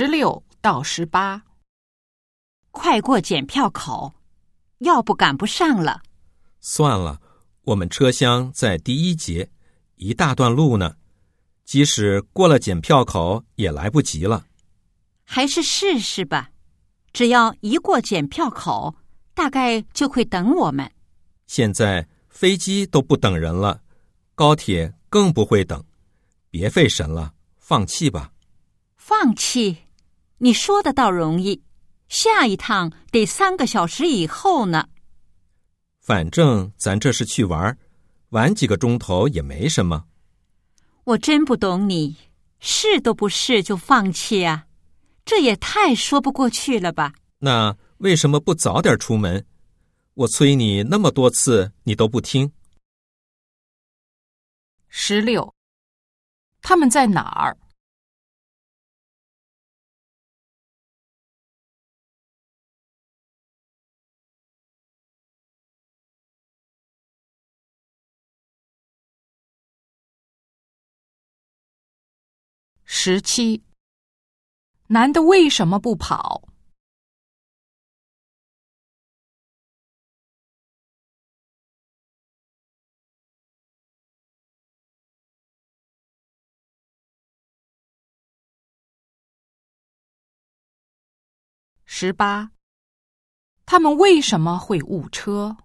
十六到十八，快过检票口，要不赶不上了。算了，我们车厢在第一节，一大段路呢，即使过了检票口也来不及了。还是试试吧，只要一过检票口，大概就会等我们。现在飞机都不等人了，高铁更不会等，别费神了，放弃吧。放弃？你说的倒容易，下一趟得三个小时以后呢。反正咱这是去玩，晚几个钟头也没什么。我真不懂你，试都不试就放弃啊，这也太说不过去了吧？那为什么不早点出门？我催你那么多次，你都不听。十六，他们在哪儿？十七，男的为什么不跑？十八，他们为什么会误车？